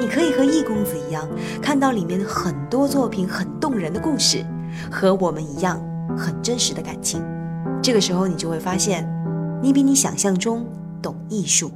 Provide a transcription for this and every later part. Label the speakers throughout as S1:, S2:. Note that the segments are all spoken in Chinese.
S1: 你可以和易公子一样，看到里面很多作品很动人的故事，和我们一样很真实的感情。这个时候你就会发现，你比你想象中懂艺术。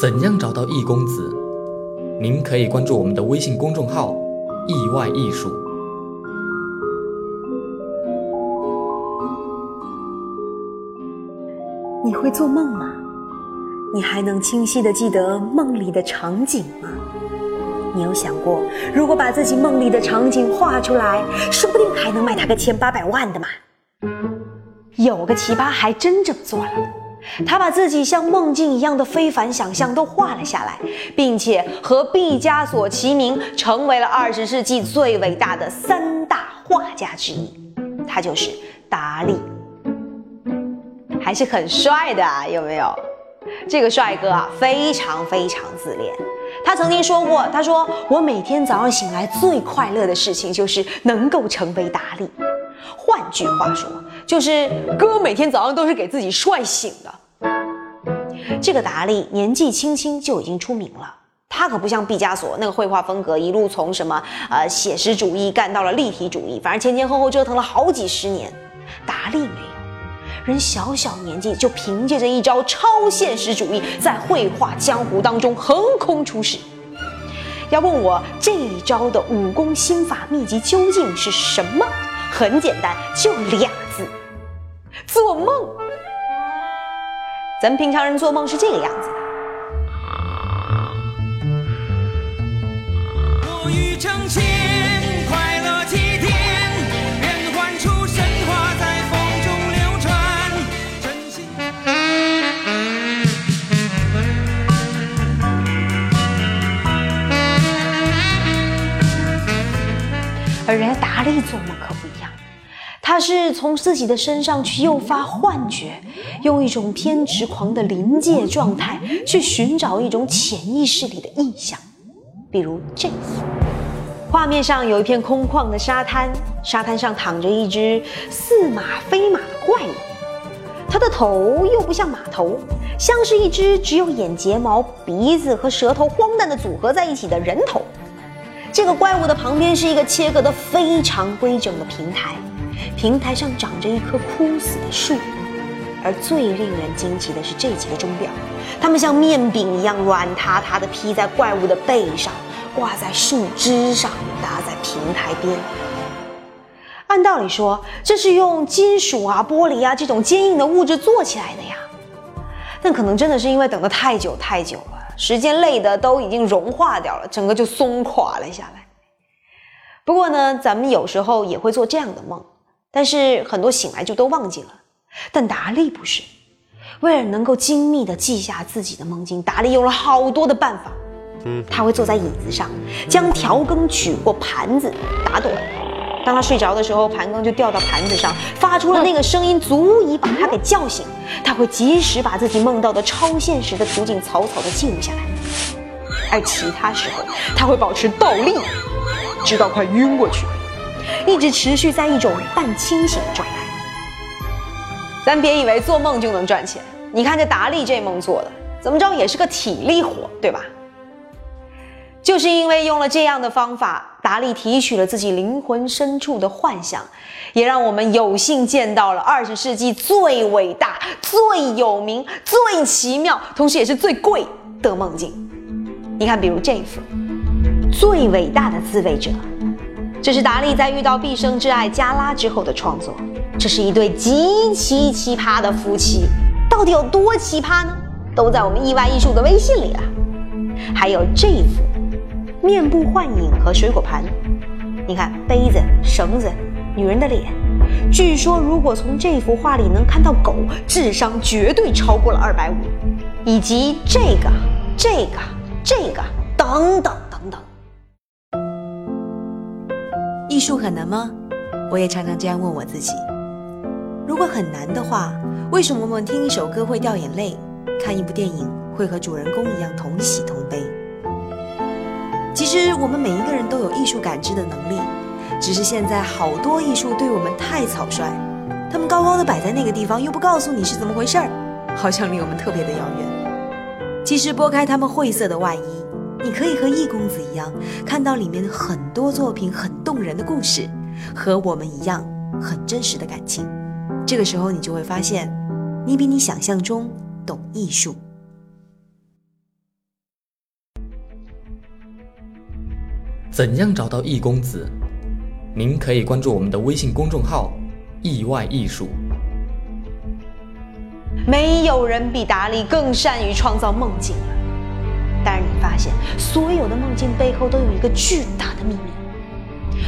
S2: 怎样找到易公子？您可以关注我们的微信公众号“意外艺术”。
S1: 会做梦吗？你还能清晰的记得梦里的场景吗？你有想过，如果把自己梦里的场景画出来，说不定还能卖他个千八百万的吗？有个奇葩还真这么做了，他把自己像梦境一样的非凡想象都画了下来，并且和毕加索齐名，成为了二十世纪最伟大的三大画家之一。他就是达利，还是很帅的啊，有没有？这个帅哥啊，非常非常自恋。他曾经说过：“他说我每天早上醒来最快乐的事情就是能够成为达利。换句话说，就是哥每天早上都是给自己帅醒的。”这个达利年纪轻轻就已经出名了。他可不像毕加索那个绘画风格，一路从什么呃写实主义干到了立体主义，反正前前后后折腾了好几十年。达利没。人小小年纪就凭借着一招超现实主义，在绘画江湖当中横空出世。要问我这一招的武功心法秘籍究竟是什么？很简单，就俩字：做梦。咱们平常人做梦是这个样子的。我欲成而人家达利做梦可不一样，他是从自己的身上去诱发幻觉，用一种偏执狂的临界状态去寻找一种潜意识里的意象。比如这幅画面上有一片空旷的沙滩，沙滩上躺着一只似马非马的怪物，它的头又不像马头，像是一只只有眼睫毛、鼻子和舌头荒诞的组合在一起的人头。这个怪物的旁边是一个切割的非常规整的平台，平台上长着一棵枯死的树，而最令人惊奇的是这几个钟表，它们像面饼一样软塌塌的披在怪物的背上，挂在树枝上，搭在平台边。按道理说，这是用金属啊、玻璃啊这种坚硬的物质做起来的呀，但可能真的是因为等得太久太久了。时间累的都已经融化掉了，整个就松垮了下来。不过呢，咱们有时候也会做这样的梦，但是很多醒来就都忘记了。但达利不是，为了能够精密的记下自己的梦境，达利用了好多的办法。他会坐在椅子上，将调羹取过盘子打盹。当他睡着的时候，盘羹就掉到盘子上，发出了那个声音，足以把他给叫醒。他会及时把自己梦到的超现实的图景草草的记录下来，而其他时候他会保持倒立，直到快晕过去，一直持续在一种半清醒的状态。咱别以为做梦就能赚钱，你看这达利这梦做的，怎么着也是个体力活，对吧？就是因为用了这样的方法，达利提取了自己灵魂深处的幻想，也让我们有幸见到了二十世纪最伟大、最有名、最奇妙，同时也是最贵的梦境。你看，比如这一幅《最伟大的自卫者》，这是达利在遇到毕生挚爱加拉之后的创作。这是一对极其奇葩的夫妻，到底有多奇葩呢？都在我们意外艺术的微信里了。还有这一幅。面部幻影和水果盘，你看杯子、绳子、女人的脸。据说，如果从这幅画里能看到狗，智商绝对超过了二百五。以及这个、这个、这个等等等等。
S3: 艺术很难吗？我也常常这样问我自己。如果很难的话，为什么我们听一首歌会掉眼泪，看一部电影会和主人公一样同喜同悲？其实我们每一个人都有艺术感知的能力，只是现在好多艺术对我们太草率，他们高高的摆在那个地方，又不告诉你是怎么回事儿，好像离我们特别的遥远。其实拨开他们晦涩的外衣，你可以和易公子一样，看到里面很多作品很动人的故事，和我们一样很真实的感情。这个时候，你就会发现，你比你想象中懂艺术。
S2: 怎样找到易公子？您可以关注我们的微信公众号“意外艺术”。
S1: 没有人比达利更善于创造梦境了。但是你发现，所有的梦境背后都有一个巨大的秘密。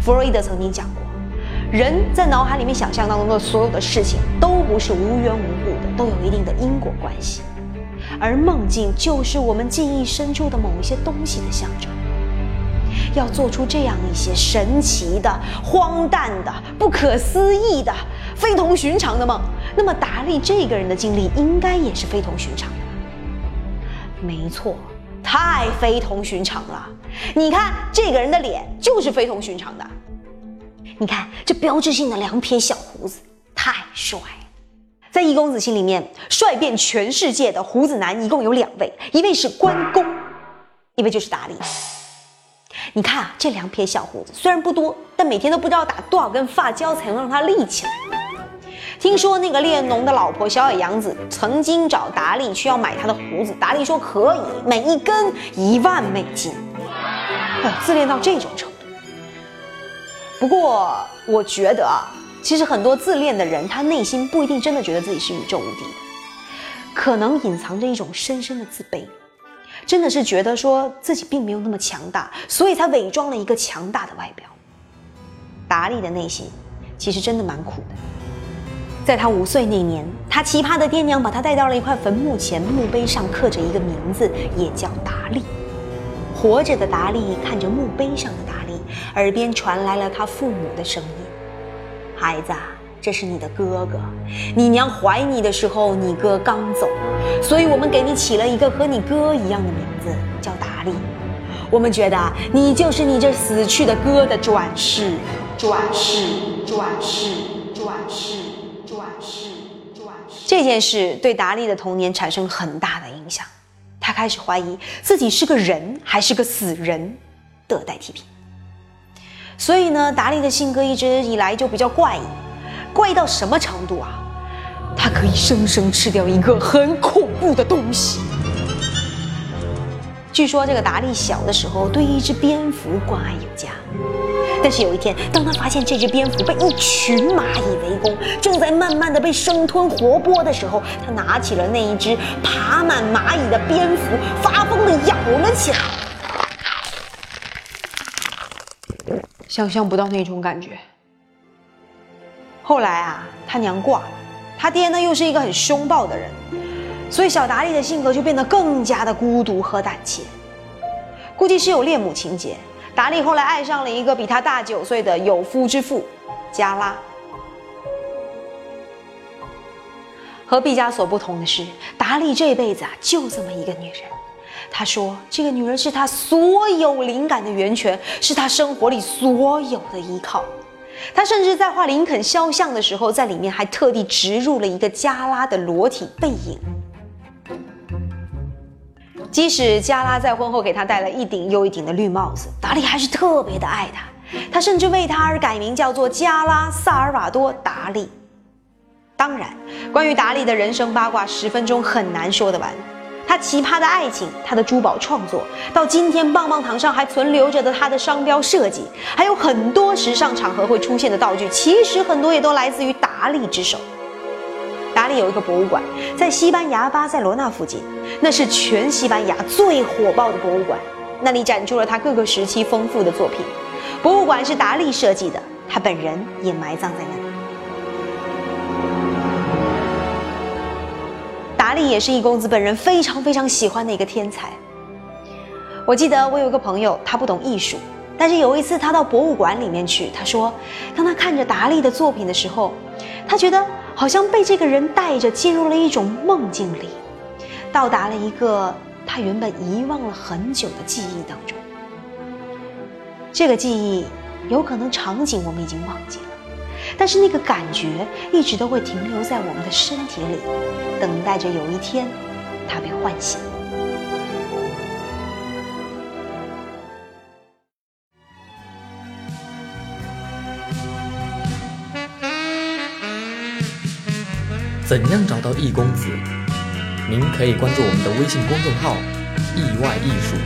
S1: 弗洛伊德曾经讲过，人在脑海里面想象当中的所有的事情，都不是无缘无故的，都有一定的因果关系。而梦境就是我们记忆深处的某一些东西的象征。要做出这样一些神奇的、荒诞的、不可思议的、非同寻常的梦，那么达利这个人的经历应该也是非同寻常的吧。没错，太非同寻常了。你看这个人的脸就是非同寻常的。你看这标志性的两撇小胡子，太帅了。在易公子心里面，帅遍全世界的胡子男一共有两位，一位是关公，一位就是达利。你看啊，这两撇小胡子虽然不多，但每天都不知道打多少根发胶才能让它立起来。听说那个列侬的老婆小野洋子曾经找达利去要买他的胡子，达利说可以，每一根一万美金。自恋到这种程度。不过我觉得啊，其实很多自恋的人，他内心不一定真的觉得自己是宇宙无敌的，可能隐藏着一种深深的自卑。真的是觉得说自己并没有那么强大，所以才伪装了一个强大的外表。达利的内心其实真的蛮苦的。在他五岁那年，他奇葩的爹娘把他带到了一块坟墓前，墓碑上刻着一个名字，也叫达利。活着的达利看着墓碑上的达利，耳边传来了他父母的声音：“孩子。”这是你的哥哥，你娘怀你的时候，你哥刚走，所以我们给你起了一个和你哥一样的名字，叫达利。我们觉得你就是你这死去的哥的转世，转世，转世，转世，转世，转世。这件事对达利的童年产生很大的影响，他开始怀疑自己是个人还是个死人的代替品。所以呢，达利的性格一直以来就比较怪异。怪到什么程度啊？他可以生生吃掉一个很恐怖的东西。据说这个达利小的时候对一只蝙蝠关爱有加，但是有一天，当他发现这只蝙蝠被一群蚂蚁围攻，正在慢慢的被生吞活剥的时候，他拿起了那一只爬满蚂蚁的蝙蝠，发疯的咬了起来。想象不到那种感觉。后来啊，他娘挂了，他爹呢又是一个很凶暴的人，所以小达利的性格就变得更加的孤独和胆怯。估计是有恋母情节，达利后来爱上了一个比他大九岁的有夫之妇，加拉。和毕加索不同的是，达利这辈子啊就这么一个女人。他说，这个女人是他所有灵感的源泉，是他生活里所有的依靠。他甚至在画林肯肖像的时候，在里面还特地植入了一个加拉的裸体背影。即使加拉在婚后给他戴了一顶又一顶的绿帽子，达利还是特别的爱他。他甚至为他而改名，叫做加拉·萨尔瓦多·达利。当然，关于达利的人生八卦，十分钟很难说得完。他奇葩的爱情，他的珠宝创作，到今天棒棒糖上还存留着的他的商标设计，还有很多时尚场合会出现的道具，其实很多也都来自于达利之手。达利有一个博物馆，在西班牙巴塞罗那附近，那是全西班牙最火爆的博物馆，那里展出了他各个时期丰富的作品。博物馆是达利设计的，他本人也埋葬在那里。达利也是易公子本人非常非常喜欢的一个天才。我记得我有一个朋友，他不懂艺术，但是有一次他到博物馆里面去，他说，当他看着达利的作品的时候，他觉得好像被这个人带着进入了一种梦境里，到达了一个他原本遗忘了很久的记忆当中。这个记忆有可能场景我们已经忘记了，但是那个感觉一直都会停留在我们的身体里，等待着有一天它被唤醒。
S2: 怎样找到易公子？您可以关注我们的微信公众号“意外艺术”。